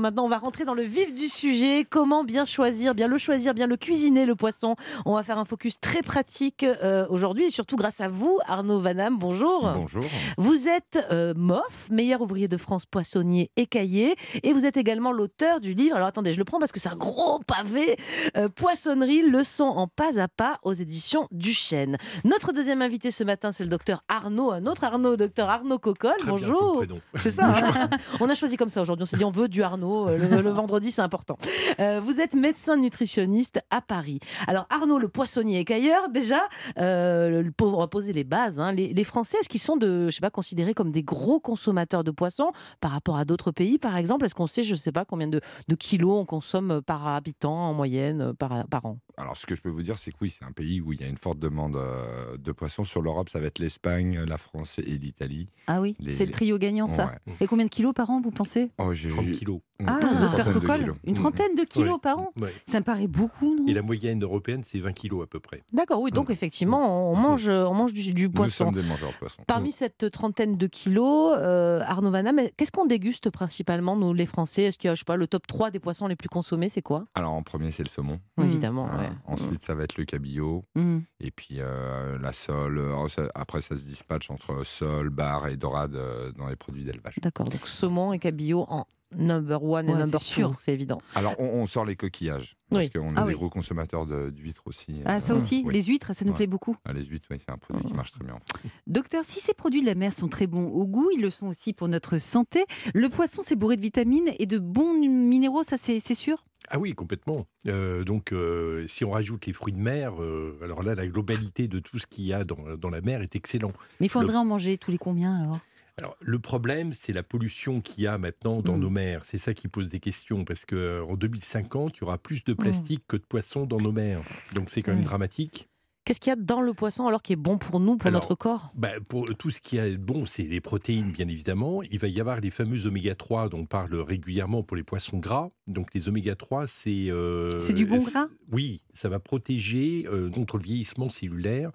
Maintenant, on va rentrer dans le vif du sujet. Comment bien choisir, bien le choisir, bien le cuisiner, le poisson? On va faire un focus très pratique euh, aujourd'hui et surtout grâce à vous, Arnaud Vanham. Bonjour. Bonjour. Vous êtes euh, MOF, meilleur ouvrier de France, poissonnier écaillé. Et vous êtes également l'auteur du livre. Alors attendez, je le prends parce que c'est un gros pavé. euh, Poissonnerie, leçon en pas à pas aux éditions du Chêne. Notre deuxième invité ce matin, c'est le docteur Arnaud, un autre Arnaud, docteur Arnaud Cocolle. Très Bonjour. C'est ça. hein on a choisi comme ça aujourd'hui. On s'est dit on veut du Arnaud. Euh, Le, vendredi, c'est important. Euh, vous êtes médecin nutritionniste à Paris. Alors Arnaud, le poissonnier écailleur, déjà, euh, pour poser les bases, hein, les, Français, est-ce qu'ils sont de, je sais pas, considérés comme des gros consommateurs de poissons par rapport à d'autres pays, par exemple? Est-ce qu'on sait, je sais pas, combien de, kilos on consomme par habitant en moyenne euh, par an? Alors, ce que je peux vous dire, c'est que oui, c'est un pays où il y a une forte demande euh, de poissons. Sur l'Europe, ça va être l'Espagne, la France et l'Italie. Ah oui, Les- c'est le trio gagnant, ça. Ouais. Et combien de kilos par an, vous pensez? Oh, j'ai 30 kilos. Ah, une docteur trentaine de Cocolle, kilos. une Mm. trentaine de kilos Ouais. par an Ouais. Ça me paraît beaucoup, non? Et la moyenne européenne, c'est 20 kilos à peu près. D'accord, oui. Donc Mm. effectivement, on mange, on mange du, du Nous poisson. sommes des mangeurs de poissons. Parmi cette trentaine de kilos, euh, Arnaud Vanham, qu'est-ce qu'on déguste principalement, nous les Français? Est-ce qu'il y a, je sais pas, le top 3 des poissons les plus consommés, c'est quoi? Alors, en premier, c'est le saumon. Mm. Évidemment. Ensuite, ça va être le cabillaud. Hmm. Et puis, euh, la sole. Ça- Après, ça se dispatche entre sole, bar et dorade euh, dans les produits d'élevage. D'accord, donc saumon et cabillaud en number one et number two, sûr. c'est évident. Alors, on, on sort les coquillages. Parce Oui. qu'on est Ah des oui. gros consommateurs d'huîtres aussi. Ah, ça Euh, aussi, oui. les huîtres, ça nous Ouais. plaît beaucoup. Ah, les huîtres, oui, c'est un produit qui marche très bien. Docteur, si ces produits de la mer sont très bons au goût, ils le sont aussi pour notre santé. Le poisson, c'est bourré de vitamines et de bons minéraux, ça c'est c'est sûr? Ah oui, complètement. Euh, donc, euh, si on rajoute les fruits de mer, euh, alors là, la globalité de tout ce qu'il y a dans, dans la mer est excellent. Mais il faudrait en manger tous les combien alors? Alors, le problème, c'est la pollution qu'il y a maintenant dans Mm. nos mers. C'est ça qui pose des questions, parce qu'en 2050, il y aura plus de plastique que de poissons dans nos mers. Donc, c'est quand même Mm. dramatique. Qu'est-ce qu'il y a dans le poisson alors qui est bon pour nous, pour Alors, notre corps? Bah, pour tout ce qui est bon, c'est les protéines, bien évidemment. Il va y avoir les fameux oméga 3 dont on parle régulièrement pour les poissons gras. Donc les oméga 3, c'est... euh, C'est du bon c'est- gras? Oui, ça va protéger euh, contre le vieillissement cellulaire, euh,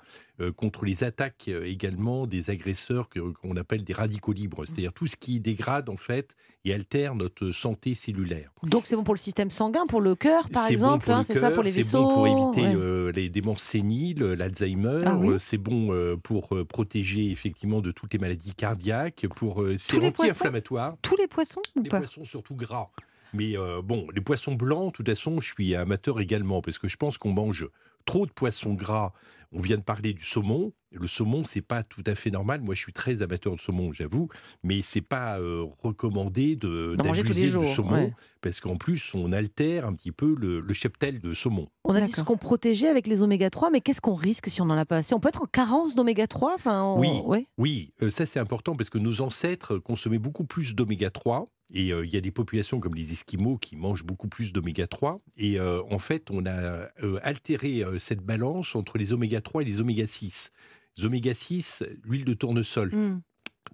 contre les attaques euh, également des agresseurs qu'on appelle des radicaux libres, c'est-à-dire tout ce qui dégrade en fait et altère notre santé cellulaire. Donc c'est bon pour le système sanguin, pour le cœur par bon exemple, hein, c'est ça pour les vaisseaux C'est bon pour éviter ouais. euh, les démences séniles, l'Alzheimer. Ah oui euh, c'est bon euh, pour euh, protéger effectivement de toutes les maladies cardiaques. Pour euh, c'est les poissons anti-inflammatoire. Tous les poissons ou Les pas poissons surtout gras. Mais euh, bon, les poissons blancs, de toute façon, je suis amateur également parce que je pense qu'on mange trop de poissons gras. On vient de parler du saumon. Le saumon, c'est pas tout à fait normal. Moi, je suis très amateur de saumon, j'avoue, mais c'est pas euh, recommandé de d'abuser du saumon ouais. parce qu'en plus, on altère un petit peu le, le cheptel de saumon. On a dit ce qu'on protégeait avec les oméga 3, mais qu'est-ce qu'on risque si on n'en a pas? Assez On peut être en carence d'oméga 3 enfin, on- Oui. ouais. Oui, euh, ça c'est important parce que nos ancêtres consommaient beaucoup plus d'oméga 3 et euh, il y a des populations comme les Esquimaux qui mangent beaucoup plus d'oméga 3 et euh, en fait on a euh, altéré euh, cette balance entre les oméga 3 et les oméga 6. Les oméga 6, l'huile de tournesol, Hmm.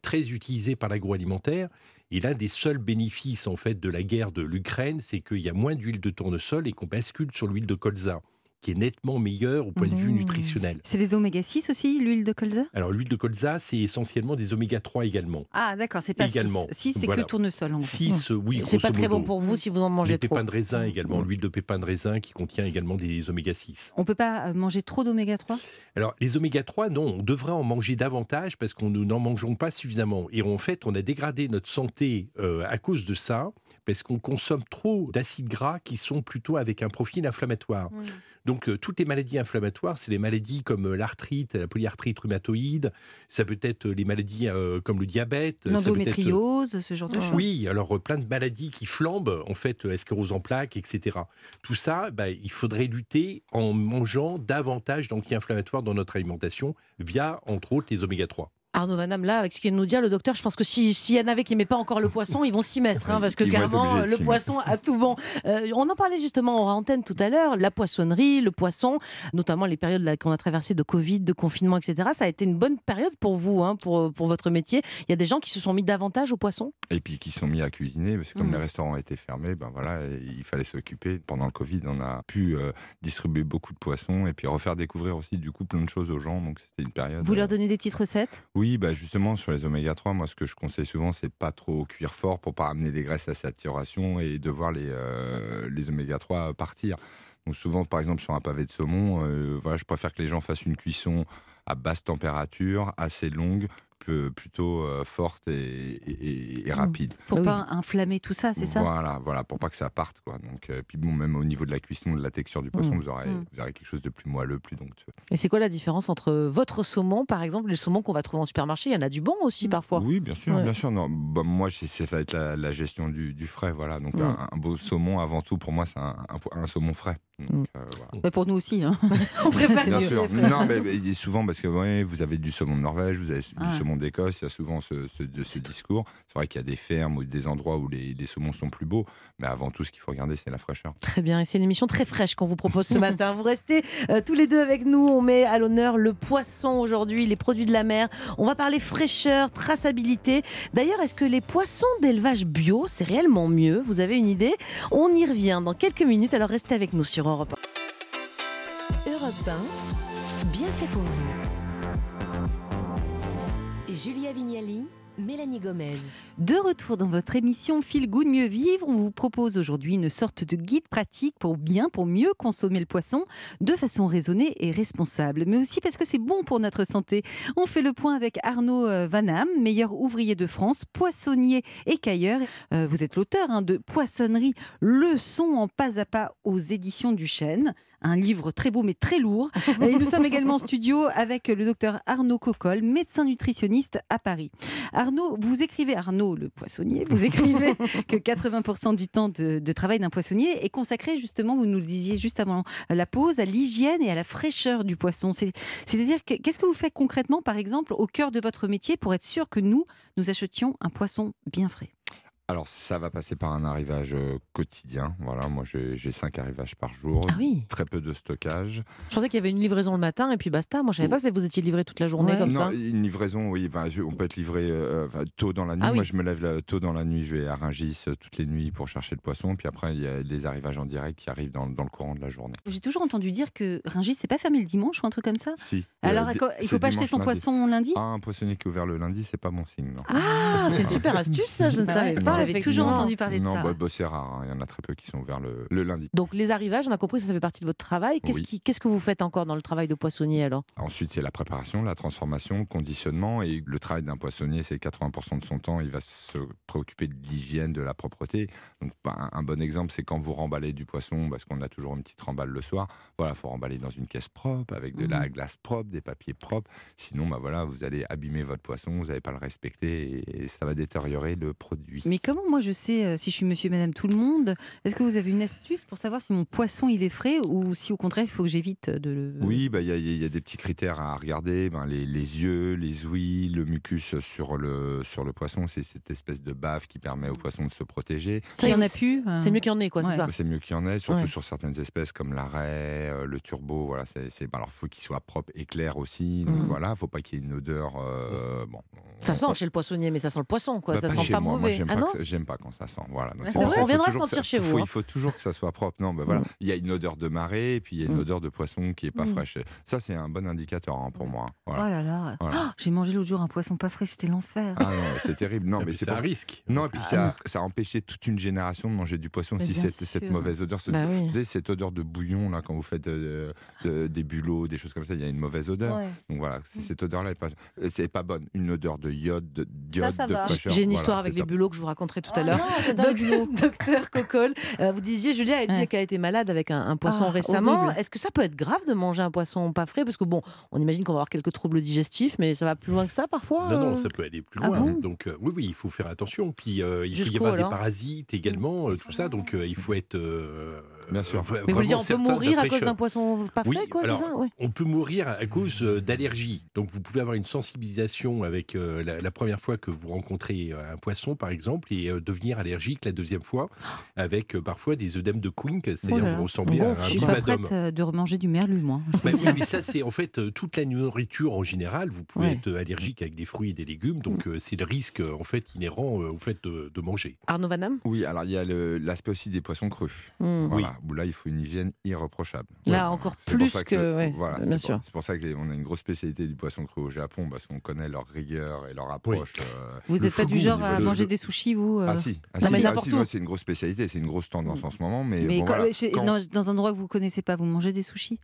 très utilisée par l'agroalimentaire. Et l'un des seuls bénéfices en fait de la guerre de l'Ukraine, c'est qu'il y a moins d'huile de tournesol et qu'on bascule sur l'huile de colza, qui est nettement meilleure au point de vue Mmh. nutritionnel. C'est les oméga 6 aussi, l'huile de colza? Alors l'huile de colza, c'est essentiellement des oméga 3 également. Ah d'accord, c'est pas Également. 6, c'est Voilà. que tournesol. en gros. 6, oui, C'est pas très bon pour vous si vous en mangez Les trop. pépins de raisin également, l'huile de pépins de raisin qui contient également des oméga 6. On peut pas euh, manger trop d'oméga 3 Alors, les oméga 3, non, on devrait en manger davantage parce qu'on nous n'en mangeons pas suffisamment. Et en fait, on a dégradé notre santé euh, à cause de ça, parce qu'on consomme trop d'acides gras qui sont plutôt avec un profil inflammatoire. Donc, euh, toutes les maladies inflammatoires, c'est les maladies comme euh, l'arthrite, la polyarthrite rhumatoïde, ça peut être euh, les maladies euh, comme le diabète, ça peut être, L'endométriose, ce genre de choses. oui, alors euh, plein de maladies qui flambent, en fait, euh, sclérose en plaques, etc. Tout ça, bah, il faudrait lutter en mangeant davantage d'anti-inflammatoires dans notre alimentation via, entre autres, les oméga 3. Arnaud Vanham, là, avec ce qu'il nous dire, le docteur, je pense que si- s'il y en avait qui n'aimaient pas encore le poisson, ils vont s'y mettre, hein, parce que Ils carrément, le poisson a tout bon. Euh, on en parlait justement en antenne tout à l'heure, la poissonnerie, le poisson, notamment les périodes qu'on a traversées de Covid, de confinement, etc. Ça a été une bonne période pour vous, hein, pour, pour votre métier. Il y a des gens qui se sont mis davantage au poisson? Et puis qui sont mis à cuisiner, parce que comme Mhm. les restaurants étaient fermés, ben voilà, il fallait s'occuper. Pendant le Covid, on a pu euh, distribuer beaucoup de poissons et puis refaire découvrir aussi du coup plein de choses aux gens. Donc c'était une période. Vous leur euh, donnez des petites recettes? Oui, bah justement, sur les oméga 3, moi, ce que je conseille souvent, c'est pas trop cuire fort pour pas amener les graisses à saturation et de voir les, euh, les oméga 3 partir. Donc souvent, par exemple, sur un pavé de saumon, euh, voilà, je préfère que les gens fassent une cuisson à basse température, assez longue, plutôt euh, forte et, et- et Mm. rapide. Pour Ah oui. pas inflammer tout ça, c'est ça? Voilà, voilà, pour pas que ça parte, quoi. Donc, euh, puis bon, même au niveau de la cuisson, de la texture du poisson, Mm. vous, aurez, Mm. vous aurez quelque chose de plus moelleux, plus donctueux. Et c'est quoi la différence entre votre saumon, par exemple, et le saumon qu'on va trouver en supermarché? Il y en a du bon aussi parfois. Oui, bien sûr, Ouais. bien sûr. Non, bah, moi, c'est ça va être la, la gestion du, du frais, voilà. Donc, un, un beau saumon, avant tout, pour moi, c'est un, un po- un saumon frais. Donc, Mm. euh, voilà. Bah, Pour nous aussi. hein. On Bien mieux. sûr. Non, mais, mais souvent parce que ouais, vous avez du saumon de Norvège, vous avez du Ah. saumon d'Écosse. Il y a souvent ce, ce- de- ce discours. C'est vrai qu'il y a des fermes ou des endroits où les, les saumons sont plus beaux, mais avant tout, ce qu'il faut regarder, c'est la fraîcheur. Très bien, et c'est une émission très fraîche qu'on vous propose ce matin. Vous restez euh, tous les deux avec nous. On met à l'honneur le poisson aujourd'hui, les produits de la mer. On va parler fraîcheur, traçabilité. D'ailleurs, est-ce que les poissons d'élevage bio, c'est réellement mieux? Vous avez une idée? On y revient dans quelques minutes, alors restez avec nous sur Europe 1. Europe 1, bien fait pour vous. Julia Vignali, Mélanie Gomez. De retour dans votre émission Feel Good Mieux Vivre, on vous propose aujourd'hui une sorte de guide pratique pour bien, pour mieux consommer le poisson de façon raisonnée et responsable, mais aussi parce que c'est bon pour notre santé. On fait le point avec Arnaud euh, Vanham, meilleur ouvrier de France, poissonnier et cailleur. Euh, vous êtes l'auteur hein, de Poissonnerie, leçon en pas à pas aux éditions du Chêne. Un livre très beau mais très lourd. Et nous sommes également en studio avec le docteur Arnaud Coccol, médecin nutritionniste à Paris. Arnaud, vous écrivez, Arnaud le poissonnier, vous écrivez que 80% du temps de, de travail d'un poissonnier est consacré justement, vous nous le disiez juste avant la pause, à l'hygiène et à la fraîcheur du poisson. C'est- C'est-à-dire, que- qu'est-ce que vous faites concrètement, par exemple, au cœur de votre métier pour être sûr que nous, nous achetions un poisson bien frais? Alors, ça va passer par un arrivage euh, quotidien. Voilà, moi, j'ai j'ai cinq arrivages par jour. Ah oui, Très peu de stockage. je pensais qu'il y avait une livraison le matin et puis basta. Moi, je savais pas que vous étiez livré toute la journée Ouais. comme non, ça. une livraison, oui, ben, je- on peut être livré euh, tôt dans la nuit. Ah oui. Moi, je me lève là, tôt dans la nuit, je vais à Rungis euh, toutes les nuits pour chercher le poisson. Puis après, il y a les arrivages en direct qui arrivent dans, dans le courant de la journée. J'ai toujours entendu dire que Rungis, c'est pas fermé le dimanche ou un truc comme ça Si. Alors, euh, il faut pas acheter son lundi. poisson lundi? Ah, un poissonnier qui est ouvert le lundi, c'est pas mon signe, non. Ah, c'est une super astuce, ça, je ne savais pas. J'avais toujours entendu parler de non, ça. bah, bah, c'est rare. hein. Il y en a très peu qui sont ouverts le, le lundi. Donc les arrivages, on a compris, ça, ça fait partie de votre travail. Qu'est-ce Oui. que vous faites encore dans le travail de poissonnier alors? Ensuite, c'est la préparation, la transformation, le conditionnement. Et le travail d'un poissonnier, c'est 80% de son temps, il va se préoccuper de l'hygiène, de la propreté. Donc, bah, un bon exemple, c'est quand vous remballez du poisson, parce qu'on a toujours une petite remballe le soir. Voilà, il faut remballer dans une caisse propre, avec de la glace propre, des papiers propres. Sinon, bah, voilà, vous allez abîmer votre poisson, vous n'allez pas le respecter et, et ça va détériorer le produit. Mais comment moi je sais euh, si je suis monsieur et madame tout le monde Est-ce que vous avez une astuce pour savoir si mon poisson il est frais ou si au contraire il faut que j'évite de le. Oui, bah, il y, a- il y a des petits critères à regarder. Ben, les, les yeux, les ouïes, le mucus sur le, sur le poisson, c'est cette espèce de bave qui permet au poisson de se protéger. S'il y en a plus. euh, C'est mieux qu'il y en ait, quoi, Ouais. c'est ça C'est mieux qu'il y en ait, surtout Ouais. sur certaines espèces comme l'arrêt, euh, le turbo. Voilà, c'est, c'est- ben, alors, faut qu'il soit propre et clair aussi. Donc Mhm. voilà, faut pas qu'il y ait une odeur. euh, bon, Ça on- sent chez le poissonnier, mais ça sent le poisson, quoi. bah, ça pas sent pas moi. Mauvais. ah pas non j'aime pas quand ça sent. Voilà. Donc, pour ça On viendra sentir ça- chez vous, faut- hein. Il faut toujours que ça soit propre. Non, bah, voilà. Mm. Il y a une odeur de marée et puis il y a une Mm. odeur de poisson qui est pas Mm. fraîche. Ça, c'est un bon indicateur hein, pour moi. Oh là là. Voilà. Oh, J'ai mangé l'autre jour un poisson pas frais, c'était l'enfer. Ah non, c'est terrible. Non, Ah, mais c'est un risque. Non, et puis Ah ça, ça a empêché toute une génération de manger du poisson Mais si cette, mauvaise odeur. se- Bah oui. Vous savez, cette odeur de bouillon, là, quand vous faites euh, de- des bulots, des choses comme ça, il y a une mauvaise odeur. Ouais. Donc voilà, cette odeur-là, est pas, euh, c'est pas bonne. Une odeur de iode, de, d'iode, fraîcheur. J'ai une histoire avec les bulots que je vous tout à Oh l'heure. les bulots. Docteur Coccol, euh, vous disiez, Julia a dit Ouais. qu'elle a été malade avec un, un poisson Ah, récemment. Est-ce que ça peut être grave de manger un poisson pas frais? Parce que bon, on imagine qu'on va avoir quelques troubles digestifs, mais ça va plus loin que ça parfois Non, non, euh? ça peut aller plus Ah loin. bon? Donc, euh, oui, oui, il faut faire attention. Puis, euh, il peut y avoir des parasites également, euh, tout ça. Donc, euh, il faut être. Euh, Bien sûr. Mais vous voulez dire, on peut mourir à cause d'un poisson pas frais, Oui, quoi, alors, ça? Ouais. On peut mourir à cause d'allergies. Donc, vous pouvez avoir une sensibilisation avec euh, la, la première fois que vous rencontrez euh, un poisson, par exemple, et euh, devenir allergique la deuxième fois, avec euh, parfois des œdèmes de Quink, Oh c'est-à-dire là. vous ressemblez à un Je suis pas prête de remanger du merlu, moi. Bah oui, mais ça, c'est en fait toute la nourriture en général. Vous pouvez Ouais. être allergique avec des fruits et des légumes, donc euh, c'est le risque en fait inhérent euh, au fait de, de manger. Arnaud Vanham Oui, alors il y a l'aspect aussi des poissons crus. Hmm. Voilà, Où là, il faut une hygiène irréprochable. Là, encore plus que- ouais, voilà, bien c'est sûr. pour- C'est pour ça qu'on a une grosse spécialité du poisson cru au Japon, parce qu'on connaît leur rigueur et leur approche. euh, Vous n'êtes pas du genre à manger des sushis, vous euh Ah si, ah, Non, si, mais ah, n'importe si, ouais, c'est une grosse spécialité, c'est une grosse tendance en ce moment. Mais, Mais bon, quand- voilà. chez- Quand- dans, dans un endroit que vous connaissez pas, vous mangez des sushis?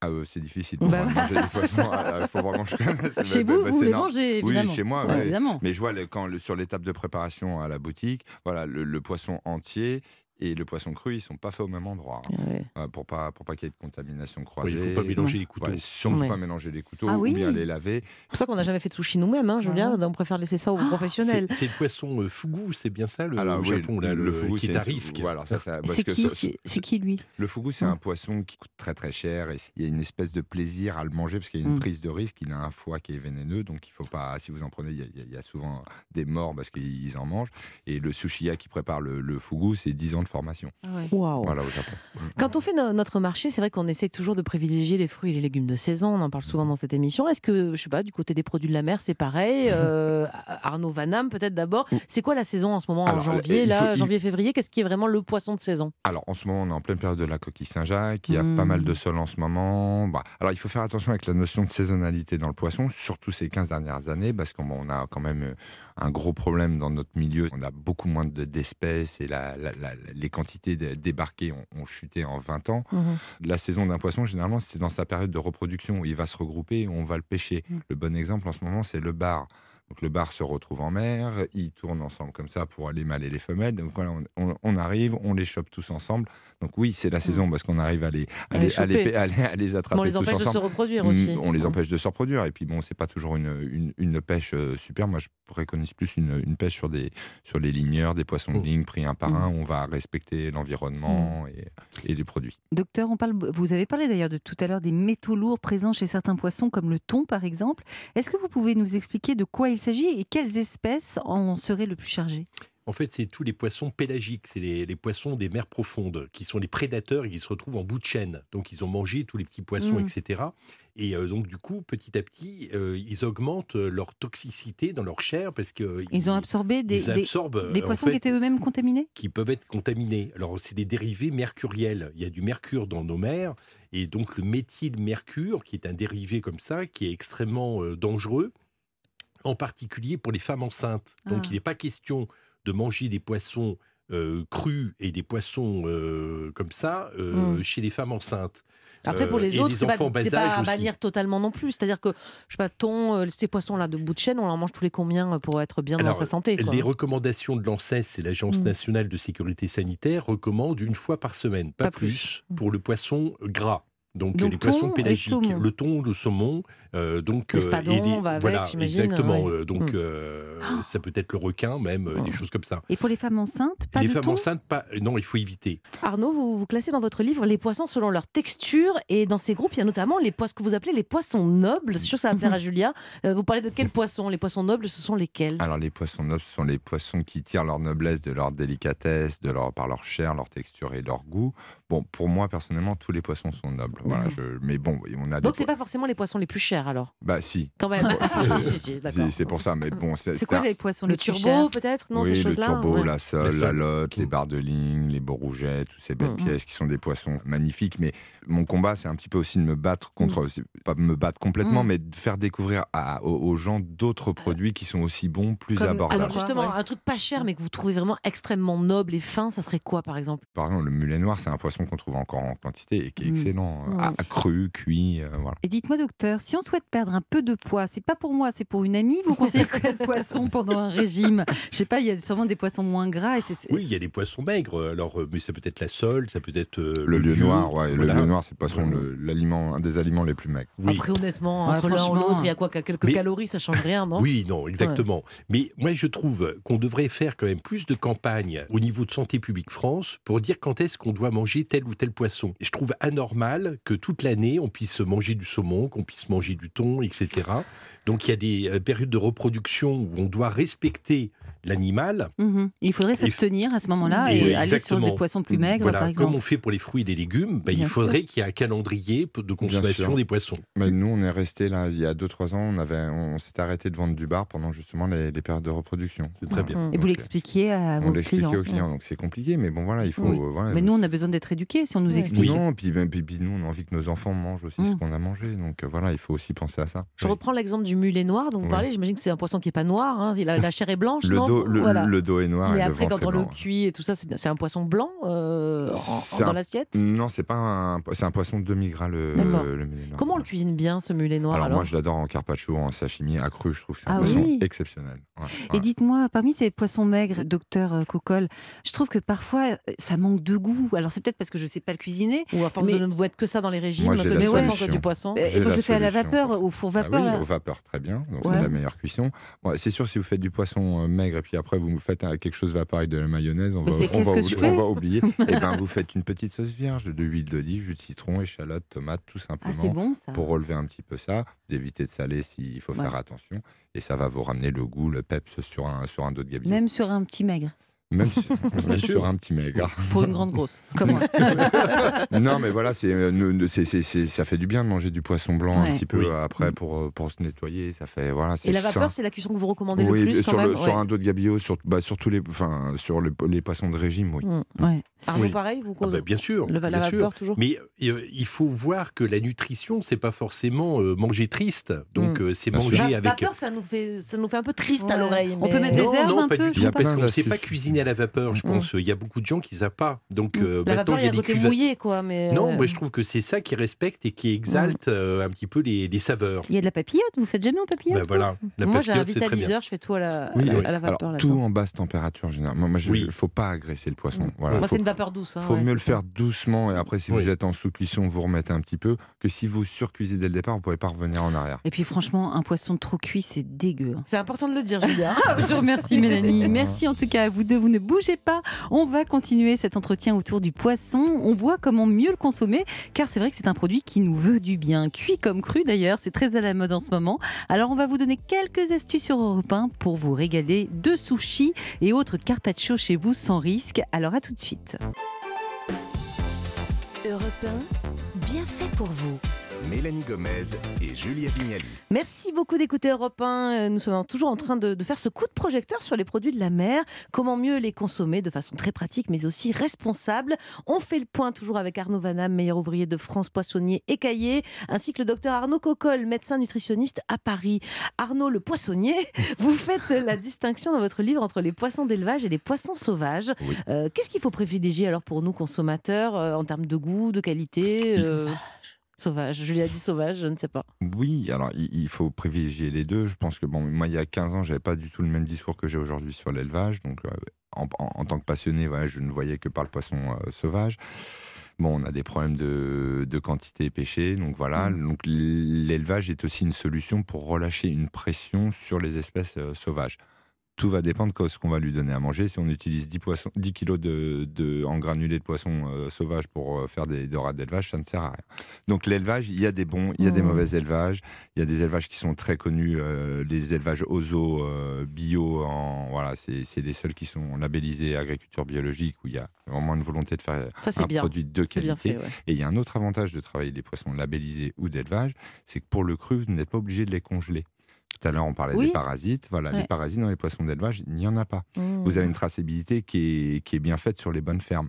Ah, euh, c'est difficile Bah pour voilà, manger des poissons. ça. Il faut vraiment. Chez Bah, vous, bah, vous les normal. mangez, évidemment. Oui, chez moi, Ouais, ouais. évidemment. Mais je vois le- quand le- sur l'étape de préparation à la boutique, voilà, le, le poisson entier et le poisson cru, ils sont pas faits au même endroit, hein, Ouais. euh, pour pas pour pas qu'il y ait de contamination Ouais, croisée. il ne faut pas mélanger les couteaux. Ouais, surtout Ouais. pas mélanger les couteaux Ah ou oui. bien les laver. C'est pour ça qu'on n'a jamais fait de sushi nous-mêmes, hein, Julien. On préfère laisser ça aux professionnels. C'est le poisson euh, fugu, c'est bien ça le Alors, au oui, Japon, là, le, fugu, qui est c'est- à risque. Voilà, ça, ça- parce C'est qui, ça- c'est c'est qui lui? Le fugu, c'est un poisson qui coûte très très cher et il y a une espèce de plaisir à le manger parce qu'il y a une Mm. prise de risque. Il a un foie qui est vénéneux, donc il faut pas. Si vous en prenez, il y a, il y a- il y a souvent des morts parce qu'ils en mangent. Et le sushiya qui prépare le, le fugu, c'est 10 ans de formation. Waouh. Voilà au Japon. Quand on fait no- notre marché, c'est vrai qu'on essaie toujours de privilégier les fruits et les légumes de saison. On en parle souvent dans cette émission. Est-ce que, je sais pas, du côté des produits de la mer, c'est pareil Euh, Arnaud Vanham, peut-être d'abord. C'est quoi la saison en ce moment, en janvier, là, faut- il- janvier-février Qu'est-ce qui est vraiment le poisson de saison? Alors en ce moment, on est en pleine période de la coquille Saint-Jacques. Il y a pas mal de sol en ce moment. Bah, alors il faut faire attention avec la notion de saisonnalité dans le poisson, surtout ces 15 dernières années, parce qu'on on a quand même euh, un gros problème dans notre milieu. On a beaucoup moins de- d'espèces et la- la- la- les quantités débarquées ont, ont chuté en 20 ans. La saison d'un poisson, généralement, c'est dans sa période de reproduction où il va se regrouper on va le pêcher. Mm. Le bon exemple en ce moment, c'est le bar. Donc le bar se retrouve en mer, ils tournent ensemble comme ça pour les mâles et les femelles. Donc voilà, on, on- on arrive, on les chope tous ensemble. Donc oui, c'est la saison parce qu'on arrive à les, à À les les, à les, choper. à les- à les attraper Mais on les tous empêche de se reproduire Mm, aussi. On les empêche de se reproduire. Et puis bon, c'est pas toujours une, une, une pêche euh, super. Moi, je préconise plus une, une pêche sur, des, sur les ligneurs, des poissons de Mm. ligne pris un par Mm. un. On va respecter l'environnement et, et les produits. Docteur, on parle, vous avez parlé d'ailleurs de tout à l'heure des métaux lourds présents chez certains poissons, comme le thon par exemple. Est-ce que vous pouvez nous expliquer de quoi il s'agit et quelles espèces en seraient le plus chargées? En fait, c'est tous les poissons pélagiques, c'est les, les poissons des mers profondes, qui sont les prédateurs et qui se retrouvent en bout de chaîne. Donc, ils ont mangé tous les petits poissons, Mm. etc. Et euh, donc, du coup, petit à petit, euh, ils augmentent leur toxicité dans leur chair parce que Ils ont absorbé des, euh, poissons fait, qui étaient eux-mêmes contaminés? qui peuvent être contaminés. Alors, c'est des dérivés mercuriels. Il y a du mercure dans nos mers, et donc le méthylmercure, qui est un dérivé comme ça, qui est extrêmement euh, dangereux, en particulier pour les femmes enceintes. Donc, Ah. il n'est pas question de manger des poissons euh, crus et des poissons euh, comme ça euh, Mm. chez les femmes enceintes. Après, pour les et autres, c'est pas, pas à bannir totalement non plus. C'est-à-dire que, je sais pas, euh, ces poissons-là de bout de chaîne, on en mange tous les combien pour être bien dans sa santé quoi. Les recommandations de l'ANSES, c'est l'Agence Mm. nationale de sécurité sanitaire, recommande une fois par semaine, pas, Pas plus, plus. Mm. pour le poisson gras. Donc, Donc, les poissons pélagiques, le thon, le saumon, euh, donc Le euh, et les- va avec, voilà, j'imagine, exactement. ouais. euh, donc Mm. euh, Ah. ça peut être le requin même, des choses comme ça. Et pour les femmes enceintes, pas les de femmes thon enceintes, pas, non, il faut éviter. Arnaud, vous, vous classez dans votre livre les poissons selon leur texture et dans ces groupes, il y a notamment les poissons que vous appelez les poissons nobles. C'est sûr, ça va plaire à Julia. Euh, vous parlez de quels poissons? Les poissons nobles, ce sont lesquels? Alors les poissons nobles, ce sont les poissons qui tirent leur noblesse de leur délicatesse, de leur, par leur chair, leur texture et leur goût. Bon, pour moi personnellement, tous les poissons sont nobles. Voilà, je- mais bon, on a des Donc, c'est po- pas forcément les poissons les plus chers alors? Bah si. Quand même. C'est- pour ça, mais bon, c'est quoi un- les poissons Le les plus turbo, chers? peut-être? Non, oui, ces le choses-là turbo, ouais. la sole, La lotte, les Mm. barres de ligne, les bourrougets, toutes ces belles Mm, mm. pièces qui sont des poissons magnifiques. Mais mon combat, c'est un petit peu aussi de me battre contre, pas me battre complètement, mais de faire découvrir à- aux, aux gens d'autres produits qui sont aussi bons, plus Comme- abordables. Alors justement, Ouais. un truc pas cher mais que vous trouvez vraiment extrêmement noble et fin, ça serait quoi par exemple? Par exemple, le mulet noir, c'est un poisson qu'on trouve encore en quantité et qui est Mm. excellent, Mm. à- à cru, cuit, euh, voilà. Et dites-moi, docteur, si on souhaite perdre un peu de poids, c'est pas pour moi, c'est pour une amie, vous conseillez quel poisson pendant un régime? Je sais pas, il y a sûrement des poissons moins gras. Et Oui, il y a des poissons maigres. Alors, euh, mais ça peut être la sole, ça peut être euh, Le lieu noir, ouais, voilà. le lieu noir, c'est le poisson, l'aliment, un des aliments les plus maigres. Oui. Après honnêtement, entre l'un franchement. l'autre, il y a quoi Quelques Mais- calories, ça change rien, non? Oui, non, exactement. Mais moi, je trouve qu'on devrait faire quand même plus de campagnes au niveau de Santé publique France pour dire quand est-ce qu'on doit manger tel ou tel poisson. Et je trouve anormal que toute l'année, on puisse manger du saumon, qu'on puisse manger du thon, etc. Donc, il y a des euh, périodes de reproduction où on doit respecter l'animal. Mhm. Il faudrait s'abstenir à ce moment-là Et, et, aller sur des poissons plus maigres, Voilà, par exemple. comme on fait pour les fruits et les légumes, ben, il faudrait qu'il y ait un calendrier de consommation des poissons. Mais nous, on est resté là, il y a 2-3 ans, on, avait, on s'est arrêté de vendre du bar pendant justement les, les périodes de reproduction. C'est très bien. Et vous Donc, euh, l'expliquiez à On vos l'expliquait clients. aux clients, donc c'est compliqué, mais bon voilà, il faut. Oui. euh, voilà, Mais nous, on a besoin d'être éduqués si on nous explique. Non, puis, ben, puis- puis nous, on a envie que nos enfants mangent aussi ce Mm. qu'on a mangé. Donc euh, voilà, il faut aussi penser à ça. Je Oui. reprends l'exemple du mulet noir dont vous Oui. parlez. J'imagine que c'est un poisson qui est pas noir. hein. La, la chair est blanche. Le non? Dos, le, Voilà. le dos est noir. Mais et après, quand on le cuit et tout ça, c'est c'est un poisson blanc euh, en- dans un- l'assiette? Non, c'est pas un, c'est un poisson demi-gras le, le mulet noir. Comment on le cuisine bien ce mulet noir alors, alors, moi, je l'adore en carpaccio, en sashimi, à cru. Je trouve que c'est un Ah poisson oui. exceptionnel. Ouais, Et ouais. dites-moi, parmi ces poissons maigres, docteur euh, Cocolle, je trouve que parfois euh, ça manque de goût. Alors c'est peut-être parce que je ne sais pas le cuisiner. Ou à force Mais- de ne mettre que ça dans les régimes, Moi, la poisson, que solution. du poisson. Euh, moi, la je fais à la vapeur, au four Ah vapeur. oui, au vapeur, très bien. Donc Ouais. c'est la meilleure cuisson. Bon, c'est sûr, si vous faites du poisson euh, maigre et puis après vous faites euh, quelque chose vapeur avec de la mayonnaise, on va, on va, on va oublier. et ben vous faites une petite sauce vierge de huile d'olive, jus de citron, échalote, tomate, tout Ah, c'est simplement. bon ça. pour relever un petit peu ça, vous évitez de saler s'il faut Ouais. faire attention. Et ça va vous ramener le goût, le peps sur un, sur un dos de gabier. Même sur un petit maigre, Même sur, même sûr. sur un petit maigre. pour une grande grosse, comme moi. non, mais voilà, c'est, euh, c'est- c'est- c'est- ça fait du bien de manger du poisson blanc Ouais. un petit peu Oui. après pour, euh, pour se nettoyer. Ça fait, voilà, c'est Et la sain. vapeur, c'est la cuisson que vous recommandez oui, le plus sur, quand même le- sur Ouais. un dos de gabillaud, sur, bah, sur, tous les, enfin, sur le- les poissons de régime, oui. Mm. Ouais. Arnaud, Oui. pareil, vous Ah bah, bien sûr, le, la bien vapeur sûr. toujours Mais euh, il faut voir que la nutrition, c'est pas forcément euh, manger triste. Donc Mm. euh, c'est sûr. manger avec. Vapeur, ça nous fait, ça nous fait un peu triste à Ouais. l'oreille. On peut mettre des herbes non, un pas peu, parce qu'on ne sait pas cuisiner à la vapeur, je Mm. pense. Il y a beaucoup de gens qui ne savent pas. Donc euh, La maintenant, vapeur, il y a des côté mouillé, quoi. Mais Non, euh, mais je trouve que c'est ça qui respecte et qui exalte euh, un petit peu les, les saveurs. Il y a de la papillote, vous faites jamais en papillote Ben voilà, la Moi, j'ai un vitaliseur, je fais tout à la, Oui, à la, oui. à la vapeur. Alors, tout en basse température, généralement. Moi, il Oui. ne faut pas agresser le poisson. Mm. Voilà, Moi, c'est une vapeur douce. hein, faut ouais, mieux le faire doucement et après si Oui. vous êtes en sous-cuisson vous remettez un petit peu que si vous surcuisez dès le départ vous pouvez pas revenir en arrière. Et puis franchement, un poisson trop cuit, c'est dégueu. hein. C'est important de le dire, Julia. Je vous remercie Mélanie. Merci en tout cas à vous deux. Vous ne bougez pas. On va continuer cet entretien autour du poisson. On voit comment mieux le consommer car c'est vrai que c'est un produit qui nous veut du bien. Cuit comme cru d'ailleurs, c'est très à la mode en ce moment. Alors on va vous donner quelques astuces sur Europe 1 pour vous régaler de sushis et autres carpaccio chez vous sans risque. Alors à tout de suite. Europe 1, bien fait pour vous. Mélanie Gomez et Julia Vignali. Merci beaucoup d'écouter Europe 1. Euh, Nous sommes toujours en train de, de faire ce coup de projecteur sur les produits de la mer. Comment mieux les consommer de façon très pratique, mais aussi responsable. On fait le point toujours avec Arnaud Vanham, meilleur ouvrier de France, poissonnier écaillé, ainsi que le docteur Arnaud Cocolle, médecin nutritionniste à Paris. Arnaud, le poissonnier, vous faites la distinction dans votre livre entre les poissons d'élevage et les poissons sauvages. Oui. Euh, Qu'est-ce qu'il faut privilégier alors pour nous consommateurs euh, en termes de goût, de qualité euh, Sauvage. Julia dit sauvage, je ne sais pas. Oui, alors il, faut privilégier les deux. Je pense que bon, moi il y a 15 ans, j'avais pas du tout le même discours que j'ai aujourd'hui sur l'élevage. Donc euh, en, en- en tant que passionné, voilà, je ne voyais que par le poisson euh, sauvage. Bon, on a des problèmes de, de quantité pêchée, donc voilà. Donc l'élevage est aussi une solution pour relâcher une pression sur les espèces euh, sauvages. Tout va dépendre de ce qu'on va lui donner à manger. Si on utilise 10, poissons, 10 kilos de, de- en granulés de poissons euh, sauvages pour euh, faire des dorades d'élevage, ça ne sert à rien. Donc l'élevage, il y a des bons, il y a des Mmh. mauvais élevages. Il y a des élevages qui sont très connus, euh, les élevages OZO, euh, bio, en, voilà, c'est c'est les seuls qui sont labellisés agriculture biologique, où il y a vraiment une volonté de faire Ça, un bien. produit de qualité. fait, ouais. Et il y a un autre avantage de travailler les poissons labellisés ou d'élevage, c'est que pour le cru, vous n'êtes pas obligé de les congeler. Tout à l'heure, on parlait Oui. des parasites. Voilà, Ouais. les parasites dans les poissons d'élevage, il n'y en a pas. Mmh. Vous avez une traçabilité qui est, qui est bien faite sur les bonnes fermes.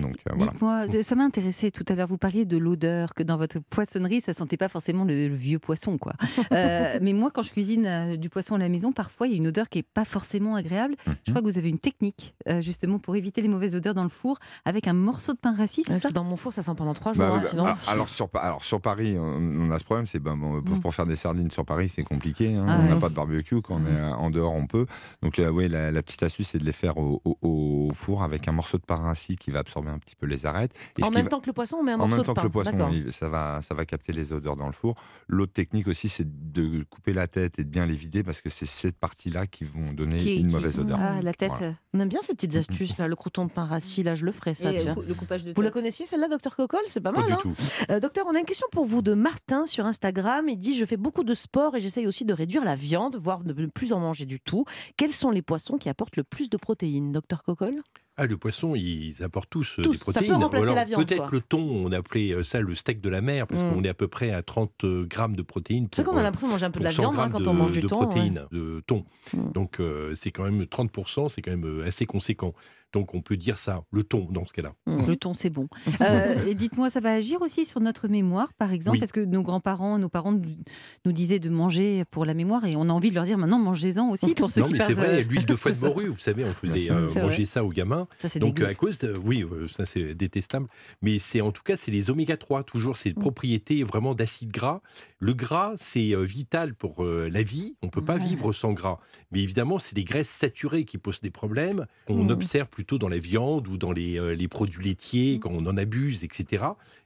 Donc euh, voilà. Dites-moi, ça m'a intéressé tout à l'heure. Vous parliez de l'odeur, que dans votre poissonnerie, ça sentait pas forcément le, le vieux poisson, quoi. Euh, mais moi, quand je cuisine euh, du poisson à la maison, parfois il y a une odeur qui est pas forcément agréable. Je Mhm. crois que vous avez une technique euh, justement pour éviter les mauvaises odeurs dans le four avec un morceau de pain rassis. ça dans mon four, ça sent pendant trois jours. Bah, hein, bah, sinon, ah, alors, sur, Pa- alors sur Paris, on, on a ce problème, c'est ben, bon, pour, pour faire des sardines sur Paris, c'est compliqué. hein. Ah on n'a pas de barbecue. Quand on est euh, en dehors, on peut. Donc là, la, la petite astuce, c'est de les faire au, au- au four avec un morceau de pain rassis qui va absorber absorber un petit peu les arêtes. Et En même va- temps que le poisson, on met un en morceau même de temps pain. que le poisson, il- ça va, ça va capter les odeurs dans le four. L'autre technique aussi, c'est de couper la tête et de bien les vider parce que c'est cette partie-là qui vont donner Qui une qui- mauvaise odeur. Ah, la tête. Voilà. On aime bien ces petites astuces là, le crouton de pain rassis, là je le ferai ça. Et tiens. le coupage de Vous la connaissiez celle-là, docteur Cocol? C'est pas Pas mal. du hein tout. Euh, docteur, on a une question pour vous de Martin sur Instagram. Il dit Je fais beaucoup de sport et j'essaye aussi de réduire la viande, voire de ne plus en manger du tout. Quels sont les poissons qui apportent le plus de protéines, docteur Cocol? Ah, le poisson, ils apportent tous, euh, Tous, des ça peut protéines. remplacer Alors, la viande, Peut-être le thon, on appelait euh, ça le steak de la mer, parce Mm. qu'on est à peu près à 30 grammes de protéines. C'est qu'on a euh, l'impression de manger un peu de la 100 viande hein, quand de, on mange du de thon. ouais. protéines de thon. Mm. Donc euh, c'est quand même 30%, c'est quand même euh, assez conséquent. Donc on peut dire ça, le thon dans ce cas-là. Mm. Le thon, c'est bon. Euh, et dites-moi, ça va agir aussi sur notre mémoire, par exemple? Oui. Parce que nos grands-parents, nos parents nous, nous disaient de manger pour la mémoire et on a envie de leur dire maintenant, mangez-en aussi pour ceux non qui mais c'est vrai, l'huile de foie de morue, vous savez, on faisait euh, manger ça aux gamins. Ça, c'est Donc dégueu. euh, à cause, de, oui, euh, ça c'est détestable, mais c'est en tout cas c'est les oméga 3 toujours ces Mm. propriétés vraiment d'acide gras. Le gras c'est euh, vital pour euh, la vie, on peut pas Ouais. vivre sans gras. Mais évidemment c'est les graisses saturées qui posent des problèmes qu'on Mm. observe plutôt dans la viande ou dans les, euh, les produits laitiers quand on en abuse, etc.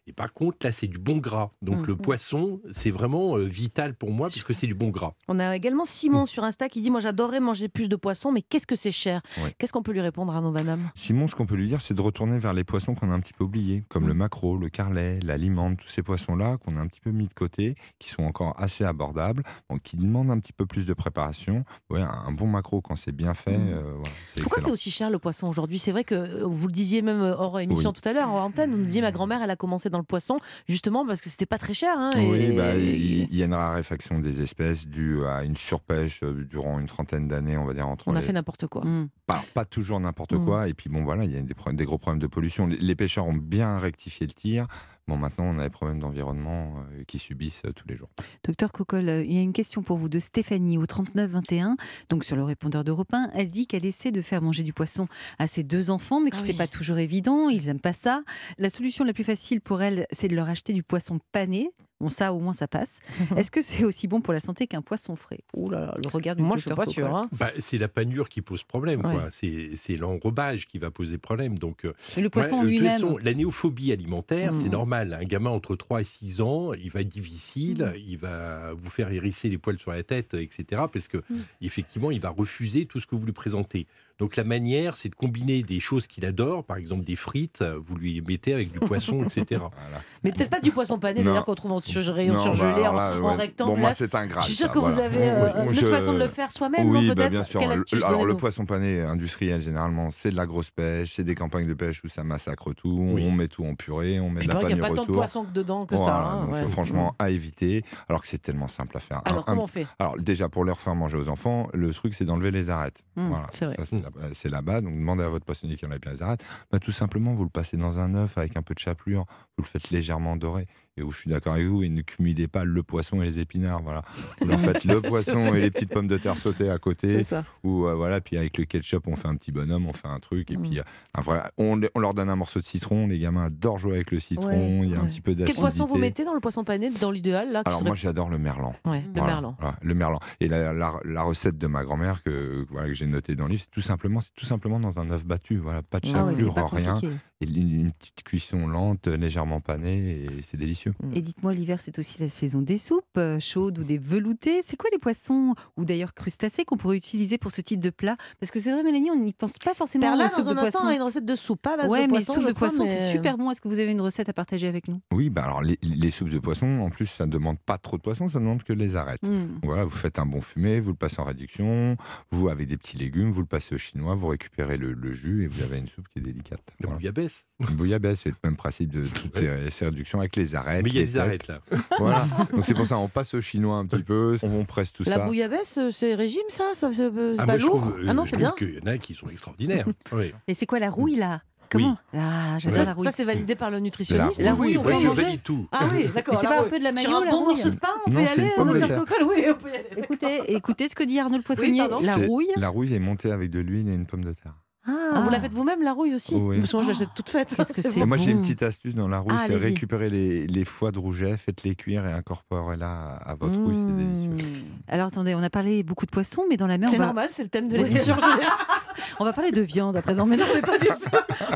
Et par contre là c'est du bon gras. Donc Mm. le poisson c'est vraiment euh, vital pour moi puisque c'est du bon gras. On a également Simon sur Insta qui dit Moi j'adorerais manger plus de poissons, mais qu'est-ce que c'est cher Ouais. Qu'est-ce qu'on peut lui répondre, Arnaud Vanham Simon, ce qu'on peut lui dire, c'est de retourner vers les poissons qu'on a un petit peu oubliés, comme Mm. le maquereau, le carlet, la limande, tous ces poissons-là qu'on a un petit peu mis de côté, qui sont encore assez abordables, donc qui demandent un petit peu plus de préparation. Ouais, un bon maquereau, quand c'est bien fait, Mm. euh, voilà, Pourquoi c'est aussi cher le poisson aujourd'hui? C'est vrai que euh, vous le disiez même hors émission Oui. tout à l'heure, en antenne, vous nous disiez ma grand-mère, elle a commencé dans le poisson justement parce que c'était pas très cher. hein, Oui, et- bah, et- il y a une raréfaction des espèces due à une surpêche euh, durant une trentaine d'années, on va dire entre On a les- fait n'importe quoi. Mm. pas, pas toujours n'importe Mm. quoi. Et puis bon, voilà, il y a des, gros problèmes de pollution. Les, les pêcheurs ont bien rectifié le tir. Bon, maintenant, on a des problèmes d'environnement euh, qui subissent euh, tous les jours. Docteur Cocol, euh, il y a une question pour vous de Stéphanie au 3921, donc sur le répondeur d'Europe 1. Elle dit qu'elle essaie de faire manger du poisson à ses deux enfants, mais que Ah c'est oui. pas toujours évident. Ils n'aiment pas ça. La solution la plus facile pour elle, c'est de leur acheter du poisson pané. Bon, ça, au moins, ça passe. Est-ce que c'est aussi bon pour la santé qu'un poisson frais? Ouh là là, le regard du Moi, je suis pas sûre. hein. Bah, c'est la panure qui pose problème. Ouais. C'est, c'est l'enrobage qui va poser problème. Donc, euh, Mais le poisson ouais, lui-même? la néophobie alimentaire, c'est Mhm. normal. Un gamin entre 3 et 6 ans, il va être difficile, il va vous faire hérisser les poils sur la tête, etc. Parce que, effectivement, il va refuser tout ce que vous lui présentez. Donc, la manière, c'est de combiner des choses qu'il adore, par exemple des frites, vous lui mettez avec du poisson, etc. Voilà. Mais peut-être pas du poisson pané, d'ailleurs, qu'on trouve en rayon surgelé, bah, en, là, en ouais. rectangle. Bon, moi, c'est un grade. je suis sûre ça, que vous avez euh, Oui, une je- autre façon de le faire soi-même, Oui, non bah, peut-être bien sûr. Quelle Le- astuce alors, le poisson pané industriel, généralement, c'est de la grosse pêche, c'est des campagnes de pêche où ça massacre tout. Oui. On met tout en purée, on met de la il n'y a pas tant de poisson que dedans que ça. Hein, euh, franchement, à éviter, alors que c'est tellement simple à faire. Alors, comment on fait? alors, déjà, pour leur faire manger aux enfants, le truc, c'est d'enlever les arêtes. Mmh, voilà, c'est vrai. Ça, c'est là- c'est là-bas. Donc, demandez à votre poissonnier qui enlève bien les arêtes. Bah, tout simplement, vous le passez dans un œuf avec un peu de chapelure, vous le faites légèrement dorer. Et où je suis d'accord avec vous, et ne cumulez pas le poisson et les épinards. Voilà. Vous leur faites le poisson et les petites pommes de terre sautées à côté. Ou euh, voilà, puis avec le ketchup, on fait un petit bonhomme, on fait un truc. Et Mm. puis, euh, un vrai, on, on leur donne un morceau de citron. Les gamins adorent jouer avec le citron. Ouais, il y a un petit peu Quel d'acidité. poisson vous mettez dans le poisson pané, dans l'idéal là Alors, serait- moi, j'adore le merlan. Ouais, le merlan. voilà, le merlan. Et la, la- la recette de ma grand-mère que, j'ai notée dans le livre, c'est tout simplement, c'est tout simplement dans un œuf battu. Voilà, pas de Ah pas rien. compliqué. Et une, une petite cuisson lente, légèrement panée, et c'est délicieux. Et dites-moi, l'hiver, c'est aussi la saison des soupes, euh, chaudes ou des veloutés. C'est quoi les poissons, ou d'ailleurs crustacés, qu'on pourrait utiliser pour ce type de plat? Parce que c'est vrai, Mélanie, on n'y pense pas forcément Perla, aux soupes dans de un instant, poisson. a une recette de soupe, pas à base Ouais, de mais poisson, soupe de crois, poisson, mais- c'est super bon. Est-ce que vous avez une recette à partager avec nous? Oui, bah alors les, les soupes de poisson, en plus, ça ne demande pas trop de poisson, ça ne demande que les arêtes. Hmm. Voilà, vous faites un bon fumé, vous le passez en réduction, vous avec des petits légumes, vous le passez au chinois, vous récupérez le, le jus et vous avez une soupe qui est délicate. Le Voilà. Bouillabaisse. Bouillabaisse, c'est le même principe de toutes ces, ces réductions avec les arêtes. Mais il y a les des arêtes là. Voilà. Donc c'est pour ça, on passe au chinois un petit peu, on, presse tout La ça. bouillabaisse, euh, c'est régime ça, ça c'est c'est Ah, pas moi, je lourd? trouve, euh, Ah non, je c'est bien. qu'il y en a qui sont extraordinaires. Oui. Et c'est quoi la rouille, là? Comment? Ah, j'adore Ça, la rouille. ça, c'est validé par le nutritionniste. La Oui, rouille, on peut en je manger. valide tout. Ah oui, d'accord. Mais c'est la pas un rouille. peu de la Sur mayo, un la bon rouille morceau de pain, on Non, peut y c'est aller, une. Cocolle Oui, on peut y aller. Écoutez, écoutez ce que dit Arnaud le Poissonnier. la rouille. La rouille est montée avec de l'huile et une pomme de terre. Ah, Ah, vous la faites vous-même la rouille aussi Oui. Parce que moi je l'achète toute faite. Qu'est-ce que c'est bon. Moi, j'ai une petite astuce dans la rouille, Ah, c'est récupérer les, les foies de rouget, faites-les cuire et incorporez-la à, votre rouille, c'est délicieux. Mmh. Alors attendez, on a parlé beaucoup de poissons, mais dans la mer, C'est va, normal, c'est le thème de Oui. l'émission. Julien. on va parler de viande à présent. Mais non, mais pas du tout.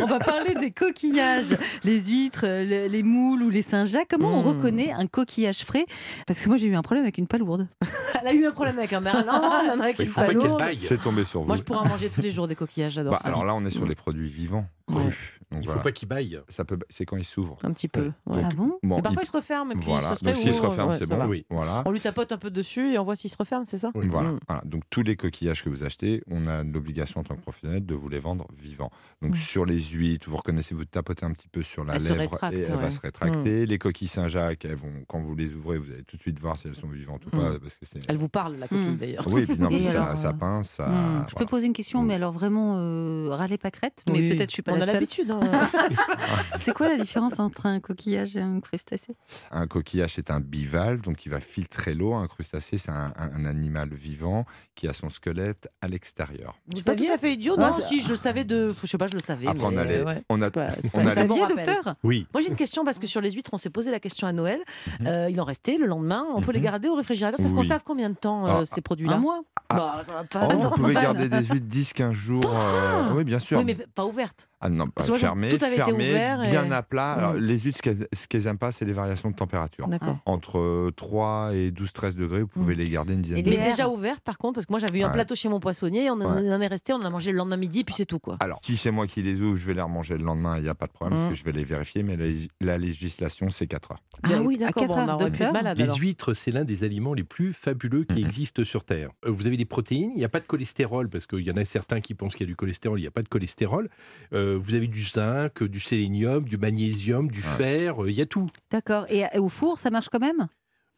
On va parler des coquillages, les huîtres, le- les moules ou les Saint-Jacques. Comment on Mm. reconnaît un coquillage frais? Parce que moi, j'ai eu un problème avec une palourde. Elle a eu un problème avec un merlan, il y en a avec une palourde. C'est tombé sur vous. Moi je pourrais en manger tous les jours des coquillages, j'adore Bah. Alors là, on est sur les produits vivants, Donc Il faut voilà. pas qu'il baille. Ça peut, c'est quand ils s'ouvrent. Un petit peu. ouais. Donc, Ah bon Bon, Et parfois il- il se referme et puis voilà. se Donc s'il se referme, ouais, c'est bon. Oui. Voilà. On lui tapote un peu dessus et on voit s'il se referme, c'est ça Oui. Voilà, Mm. voilà. Donc tous les coquillages que vous achetez, on a l'obligation en tant que professionnel de vous les vendre vivants. Donc Mm. sur les huîtres, vous reconnaissez, vous tapotez un petit peu sur la Elle lèvre rétracte, et elle ouais. va se rétracter. Les coquilles Saint-Jacques, elles vont, quand vous les ouvrez, vous allez tout de suite voir si elles sont vivantes ou Mm. pas, parce que c'est. Elle vous parle, la coquille Mm. d'ailleurs. Oui, puis non, mais Et ça, alors, ça euh, pince, ça. Hmm, Je peux poser une question, mais alors vraiment euh, râler pas crête, mais peut-être je suis pas On a l'habitude. hein. C'est quoi la différence entre un coquillage et un crustacé? Un coquillage, c'est un bivalve, donc il va filtrer l'eau. Un crustacé, c'est un, un- un animal vivant qui a son squelette à l'extérieur. C'est pas tout à fait idiot, non? Si, je le savais de. Je sais pas, je le savais. Après, on mais, a les- ouais, on a- pas- on bon docteur Oui. Moi j'ai une question parce que sur les huîtres, on s'est posé la question à Noël. Mhm. Euh, il en restait le lendemain. On peut les Mhm. garder au réfrigérateur. C'est ce qu'on savent combien de temps euh, Ah, ces produits-là? Un mois Bah, ça va pas. Oh, vous pouvez garder des huîtres 10-15 jours. euh, oui, bien sûr. Oui, mais pas ouvertes. Ah non, pas fermé, tout avait été fermé, ouvert et- bien à plat. Alors, Mm. les huîtres, ce qu'elles- n'aiment pas, c'est les variations de température. D'accord. Entre euh, 3 et 12-13 degrés, vous pouvez les garder une dizaine Et de jours. déjà ouvertes par contre, parce que moi j'avais eu un plateau chez mon poissonnier, on en, Ouais. on en est resté, on en a mangé le lendemain midi, puis c'est tout quoi. Alors, si c'est moi qui les ouvre, je vais les remanger le lendemain, il n'y a pas de problème, Mm. parce que je vais les vérifier, mais la, la législation, c'est 4 heures. Ah oui, À d'accord, quatre bon, on docteur malade Les alors. huîtres, c'est l'un des aliments les plus fabuleux qui Mhm. existent sur Terre. Euh, Vous avez des protéines, il n'y a pas de cholestérol, parce qu'il y en a certains qui pensent qu'il y a du cholestérol, il n'y a pas de cholestérol. Euh, vous avez du zinc, du sélénium, du magnésium, du Ouais. fer, euh, il y a tout. D'accord. Et et au four, ça marche quand même?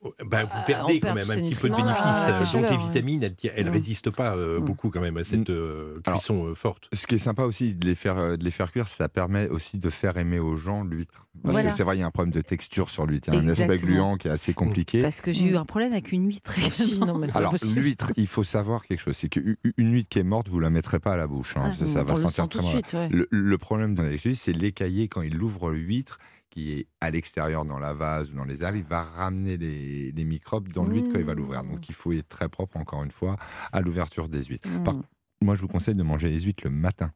Oh, Ben, vous Ah, perdez quand même un petit peu de bénéfices. avec la Donc les vitamines, elles ne Mm. résistent pas euh, Mm. beaucoup quand même à cette euh, Alors, cuisson euh, forte. Ce qui est sympa aussi de les faire, euh, de les faire cuire, ça permet aussi de faire aimer aux gens l'huître. Parce Voilà. que c'est vrai, il y a un problème de texture sur l'huître. Il y a un aspect gluant qui est assez compliqué. Parce que j'ai eu un problème avec une huître. Aussi, non, mais Alors, l'huître, il faut savoir quelque chose. C'est qu'une huître qui est morte, vous la mettrez pas à la bouche. hein. Ah, ça, ça va sentir très suite. ouais. Le, le problème avec celui, c'est l'écaillé quand il ouvre l'huître qui est à l'extérieur dans la vase ou dans les algues, il va ramener les, les microbes dans l'huître quand il va l'ouvrir. Donc il faut être très propre, encore une fois, à l'ouverture des huîtres. Par- Mm. Moi, je vous conseille de manger les huîtres le matin.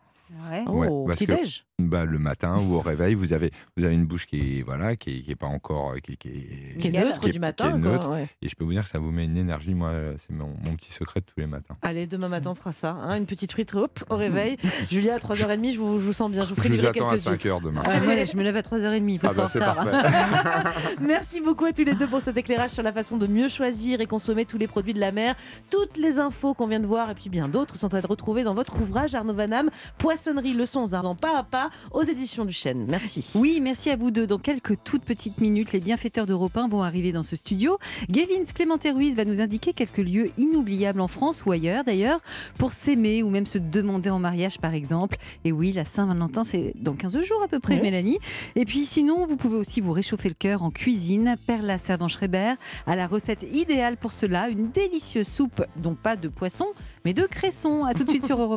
Ouais. Oh, Ouais, au parce que- petit-déj Bah, le matin ou au réveil, vous avez, vous avez une bouche qui est, voilà, qui est, qui est pas encore... Qui, qui est, Qui est neutre qui est- du matin. qui est quoi, neutre. ouais. Et je peux vous dire que ça vous met une énergie. Moi, c'est mon, mon petit secret de tous les matins. Allez, demain matin, on fera ça. hein, une petite huître, hop, au réveil. Julia, à 3h30, je vous, je vous sens bien. Je vous ferai Je vous attends à quelques huîtres. 5 heures demain. Ouais, je me lève à 3h30 parce Ah bah, c'est parfait. Merci beaucoup à tous les deux pour cet éclairage sur la façon de mieux choisir et consommer tous les produits de la mer. Toutes les infos qu'on vient de voir et puis bien d'autres sont à retrouver dans votre ouvrage Arnaud Vanham, Poissonnerie leçons aux artisans pas à pas aux éditions du Chêne. Merci. Oui, merci à vous deux. Dans quelques toutes petites minutes, les bienfaiteurs d'Europe 1 vont arriver dans ce studio. Gavin Clémenté Ruiz va nous indiquer quelques lieux inoubliables en France ou ailleurs d'ailleurs pour s'aimer ou même se demander en mariage par exemple. Et oui, la Saint-Valentin, c'est dans 15 jours à peu près, Oui. Mélanie. Et puis sinon, vous pouvez aussi vous réchauffer le cœur en cuisine. Perla Servan-Schreiber a la recette idéale pour cela, une délicieuse soupe, dont pas de poisson, mais de cresson. À tout de suite sur Europe 1.